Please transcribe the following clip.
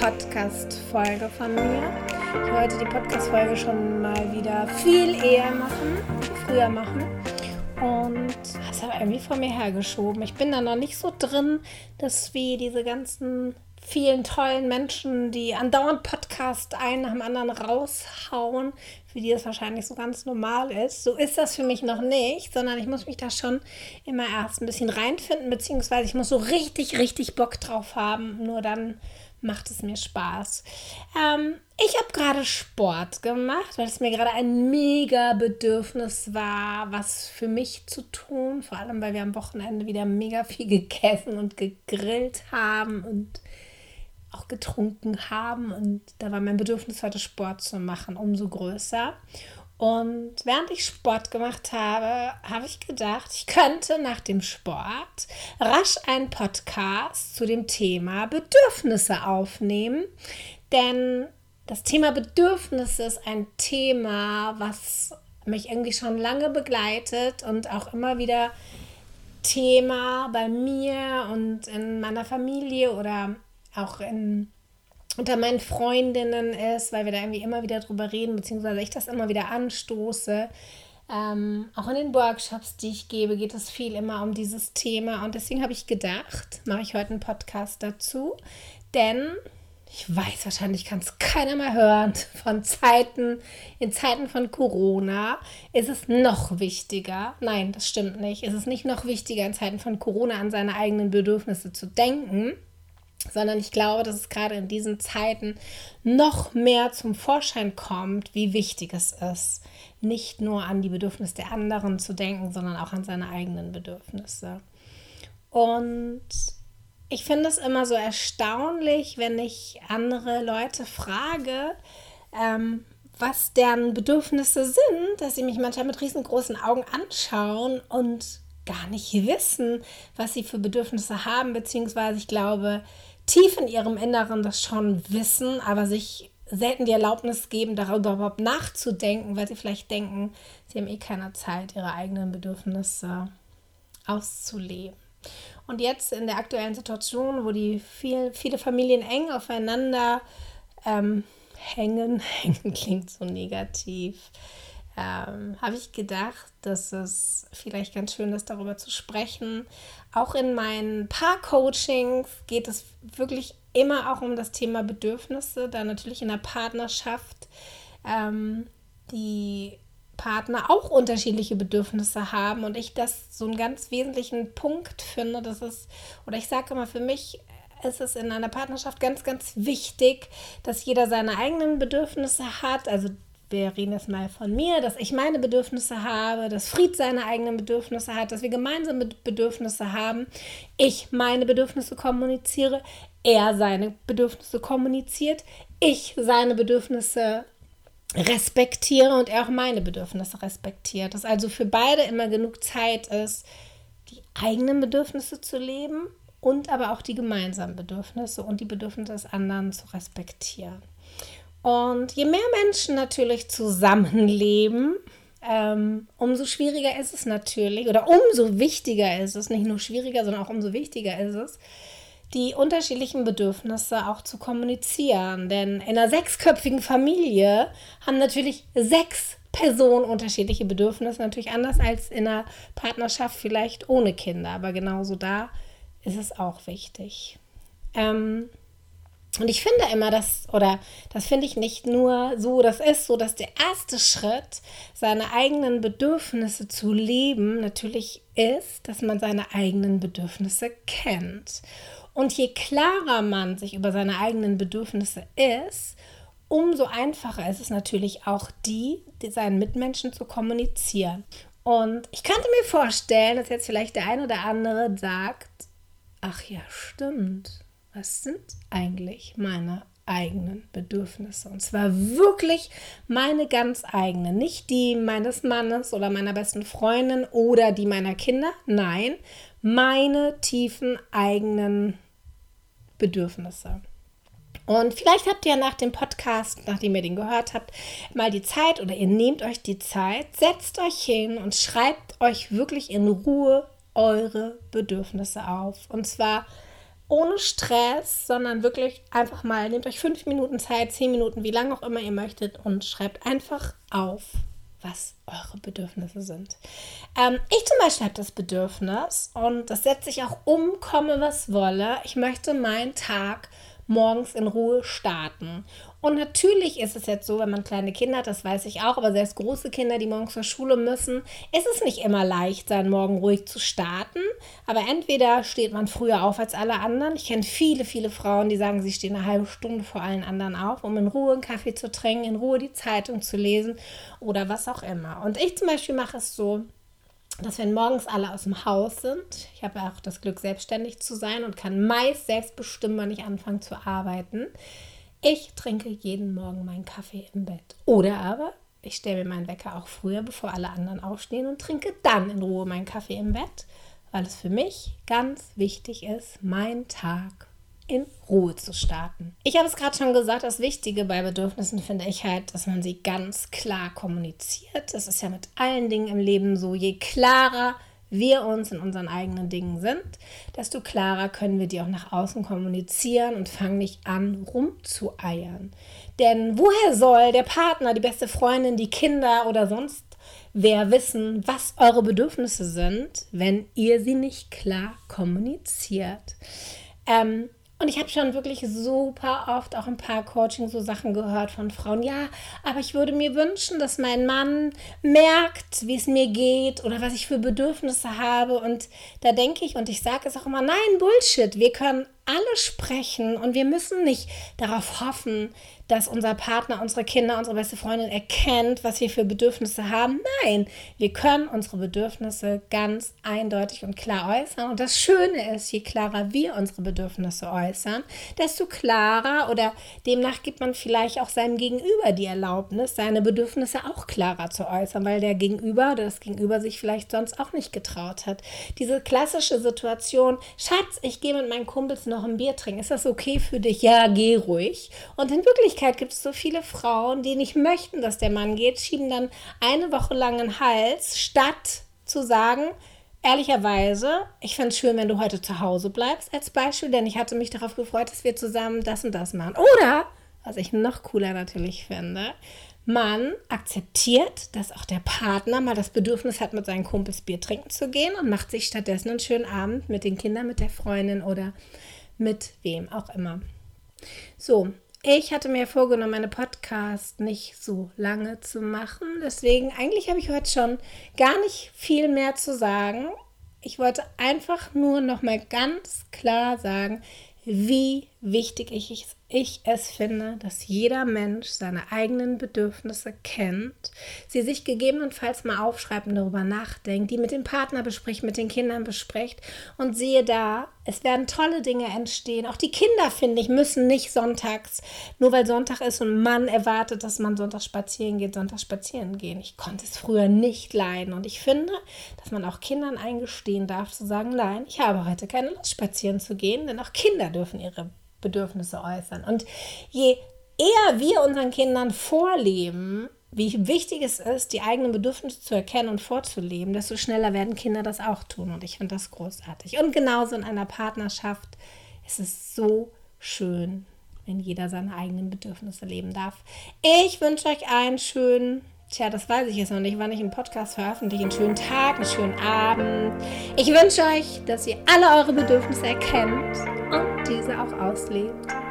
Podcast-Folge von mir. Ich wollte die Podcast-Folge schon mal wieder viel eher machen, früher machen. Und das habe irgendwie vor mir hergeschoben. Ich bin da noch nicht so drin, dass wie diese ganzen vielen tollen Menschen, die andauernd Podcast einen nach dem anderen raushauen, für die das wahrscheinlich so ganz normal ist. So ist das für mich noch nicht, sondern ich muss mich da schon immer erst ein bisschen reinfinden, beziehungsweise ich muss so richtig, richtig Bock drauf haben. Nur dann macht es mir Spaß. Ähm, ich habe gerade Sport gemacht, weil es mir gerade ein mega Bedürfnis war, was für mich zu tun. Vor allem, weil wir am Wochenende wieder mega viel gegessen und gegrillt haben und auch getrunken haben. Und da war mein Bedürfnis, heute Sport zu machen, umso größer. Und während ich Sport gemacht habe, habe ich gedacht, ich könnte nach dem Sport rasch einen Podcast zu dem Thema Bedürfnisse aufnehmen. Denn das Thema Bedürfnisse ist ein Thema, was mich irgendwie schon lange begleitet und auch immer wieder Thema bei mir und in meiner Familie oder auch in, unter meinen Freundinnen ist, weil wir da irgendwie immer wieder drüber reden, beziehungsweise ich das immer wieder anstoße. Ähm, auch in den Workshops, die ich gebe, geht es viel immer um dieses Thema. Und deswegen habe ich gedacht, mache ich heute einen Podcast dazu. Denn ich weiß, wahrscheinlich kann es keiner mehr hören. Von Zeiten, in Zeiten von Corona ist es noch wichtiger. Nein, das stimmt nicht. Es ist nicht noch wichtiger, in Zeiten von Corona an seine eigenen Bedürfnisse zu denken sondern ich glaube, dass es gerade in diesen Zeiten noch mehr zum Vorschein kommt, wie wichtig es ist, nicht nur an die Bedürfnisse der anderen zu denken, sondern auch an seine eigenen Bedürfnisse. Und ich finde es immer so erstaunlich, wenn ich andere Leute frage, ähm, was deren Bedürfnisse sind, dass sie mich manchmal mit riesengroßen Augen anschauen und gar nicht wissen, was sie für Bedürfnisse haben, beziehungsweise ich glaube, tief in ihrem Inneren das schon wissen, aber sich selten die Erlaubnis geben, darüber überhaupt nachzudenken, weil sie vielleicht denken, sie haben eh keine Zeit, ihre eigenen Bedürfnisse auszuleben. Und jetzt in der aktuellen Situation, wo die viel, viele Familien eng aufeinander ähm, hängen, hängen klingt so negativ, ähm, habe ich gedacht, dass es vielleicht ganz schön ist, darüber zu sprechen. Auch in meinen Paar-Coachings geht es wirklich immer auch um das Thema Bedürfnisse, da natürlich in der Partnerschaft ähm, die Partner auch unterschiedliche Bedürfnisse haben und ich das so einen ganz wesentlichen Punkt finde, dass es, oder ich sage immer, für mich ist es in einer Partnerschaft ganz, ganz wichtig, dass jeder seine eigenen Bedürfnisse hat, also wir reden jetzt mal von mir, dass ich meine Bedürfnisse habe, dass Fried seine eigenen Bedürfnisse hat, dass wir gemeinsame Bedürfnisse haben, ich meine Bedürfnisse kommuniziere, er seine Bedürfnisse kommuniziert, ich seine Bedürfnisse respektiere und er auch meine Bedürfnisse respektiert. Dass also für beide immer genug Zeit ist, die eigenen Bedürfnisse zu leben und aber auch die gemeinsamen Bedürfnisse und die Bedürfnisse des anderen zu respektieren. Und je mehr Menschen natürlich zusammenleben, ähm, umso schwieriger ist es natürlich, oder umso wichtiger ist es, nicht nur schwieriger, sondern auch umso wichtiger ist es, die unterschiedlichen Bedürfnisse auch zu kommunizieren. Denn in einer sechsköpfigen Familie haben natürlich sechs Personen unterschiedliche Bedürfnisse, natürlich anders als in einer Partnerschaft vielleicht ohne Kinder, aber genauso da ist es auch wichtig. Ähm, und ich finde immer, dass, oder das finde ich nicht nur so, das ist so, dass der erste Schritt, seine eigenen Bedürfnisse zu leben, natürlich ist, dass man seine eigenen Bedürfnisse kennt. Und je klarer man sich über seine eigenen Bedürfnisse ist, umso einfacher ist es natürlich auch, die, die seinen Mitmenschen zu kommunizieren. Und ich könnte mir vorstellen, dass jetzt vielleicht der ein oder andere sagt, ach ja, stimmt was sind eigentlich meine eigenen Bedürfnisse. Und zwar wirklich meine ganz eigenen, nicht die meines Mannes oder meiner besten Freundin oder die meiner Kinder. Nein, meine tiefen eigenen Bedürfnisse. Und vielleicht habt ihr nach dem Podcast, nachdem ihr den gehört habt, mal die Zeit oder ihr nehmt euch die Zeit, setzt euch hin und schreibt euch wirklich in Ruhe eure Bedürfnisse auf. Und zwar ohne Stress, sondern wirklich einfach mal, nehmt euch fünf Minuten Zeit, zehn Minuten, wie lange auch immer ihr möchtet und schreibt einfach auf, was eure Bedürfnisse sind. Ähm, ich zum Beispiel habe das Bedürfnis und das setze ich auch um, komme was wolle. Ich möchte meinen Tag morgens in Ruhe starten. Und natürlich ist es jetzt so, wenn man kleine Kinder hat, das weiß ich auch, aber selbst große Kinder, die morgens zur Schule müssen, ist es nicht immer leicht, seinen Morgen ruhig zu starten. Aber entweder steht man früher auf als alle anderen. Ich kenne viele, viele Frauen, die sagen, sie stehen eine halbe Stunde vor allen anderen auf, um in Ruhe einen Kaffee zu trinken, in Ruhe die Zeitung zu lesen oder was auch immer. Und ich zum Beispiel mache es so, dass wenn morgens alle aus dem Haus sind, ich habe auch das Glück, selbstständig zu sein und kann meist selbst bestimmen, wann ich anfange zu arbeiten. Ich trinke jeden Morgen meinen Kaffee im Bett. Oder aber ich stelle mir meinen Wecker auch früher, bevor alle anderen aufstehen und trinke dann in Ruhe meinen Kaffee im Bett, weil es für mich ganz wichtig ist, mein Tag in Ruhe zu starten. Ich habe es gerade schon gesagt, das Wichtige bei Bedürfnissen finde ich halt, dass man sie ganz klar kommuniziert. Das ist ja mit allen Dingen im Leben so. Je klarer wir uns in unseren eigenen Dingen sind, desto klarer können wir die auch nach außen kommunizieren und fangen nicht an, rumzueiern. Denn woher soll der Partner, die beste Freundin, die Kinder oder sonst wer wissen, was eure Bedürfnisse sind, wenn ihr sie nicht klar kommuniziert? Ähm, und ich habe schon wirklich super oft auch ein paar Coaching so Sachen gehört von Frauen. Ja, aber ich würde mir wünschen, dass mein Mann merkt, wie es mir geht oder was ich für Bedürfnisse habe. Und da denke ich, und ich sage es auch immer, nein, Bullshit. Wir können alle sprechen und wir müssen nicht darauf hoffen, dass unser Partner, unsere Kinder, unsere beste Freundin erkennt, was wir für Bedürfnisse haben. Nein, wir können unsere Bedürfnisse ganz eindeutig und klar äußern. Und das Schöne ist, je klarer wir unsere Bedürfnisse äußern, desto klarer oder demnach gibt man vielleicht auch seinem Gegenüber die Erlaubnis, seine Bedürfnisse auch klarer zu äußern, weil der Gegenüber oder das Gegenüber sich vielleicht sonst auch nicht getraut hat. Diese klassische Situation, Schatz, ich gehe mit meinen Kumpels noch ein Bier trinken. Ist das okay für dich? Ja, geh ruhig. Und in Wirklichkeit gibt es so viele Frauen, die nicht möchten, dass der Mann geht, schieben dann eine Woche lang den Hals, statt zu sagen, ehrlicherweise, ich fände es schön, wenn du heute zu Hause bleibst, als Beispiel, denn ich hatte mich darauf gefreut, dass wir zusammen das und das machen. Oder, was ich noch cooler natürlich finde, man akzeptiert, dass auch der Partner mal das Bedürfnis hat, mit seinen Kumpels Bier trinken zu gehen und macht sich stattdessen einen schönen Abend mit den Kindern, mit der Freundin oder mit wem auch immer. So, ich hatte mir vorgenommen, meine Podcast nicht so lange zu machen. Deswegen, eigentlich habe ich heute schon gar nicht viel mehr zu sagen. Ich wollte einfach nur noch mal ganz klar sagen, wie wichtig ich, ich es finde, dass jeder Mensch seine eigenen Bedürfnisse kennt, sie sich gegebenenfalls mal aufschreibt und darüber nachdenkt, die mit dem Partner bespricht, mit den Kindern bespricht und sehe da, es werden tolle Dinge entstehen. Auch die Kinder, finde ich, müssen nicht sonntags, nur weil Sonntag ist und man erwartet, dass man Sonntag spazieren geht, Sonntag spazieren gehen. Ich konnte es früher nicht leiden und ich finde, dass man auch Kindern eingestehen darf, zu sagen, nein, ich habe heute keine Lust spazieren zu gehen, denn auch Kinder dürfen ihre Bedürfnisse äußern. Und je eher wir unseren Kindern vorleben, wie wichtig es ist, die eigenen Bedürfnisse zu erkennen und vorzuleben, desto schneller werden Kinder das auch tun. Und ich finde das großartig. Und genauso in einer Partnerschaft ist es so schön, wenn jeder seine eigenen Bedürfnisse leben darf. Ich wünsche euch einen schönen, tja, das weiß ich jetzt noch nicht, wann ich einen Podcast veröffentliche, einen schönen Tag, einen schönen Abend. Ich wünsche euch, dass ihr alle eure Bedürfnisse erkennt und diese auch auslebt.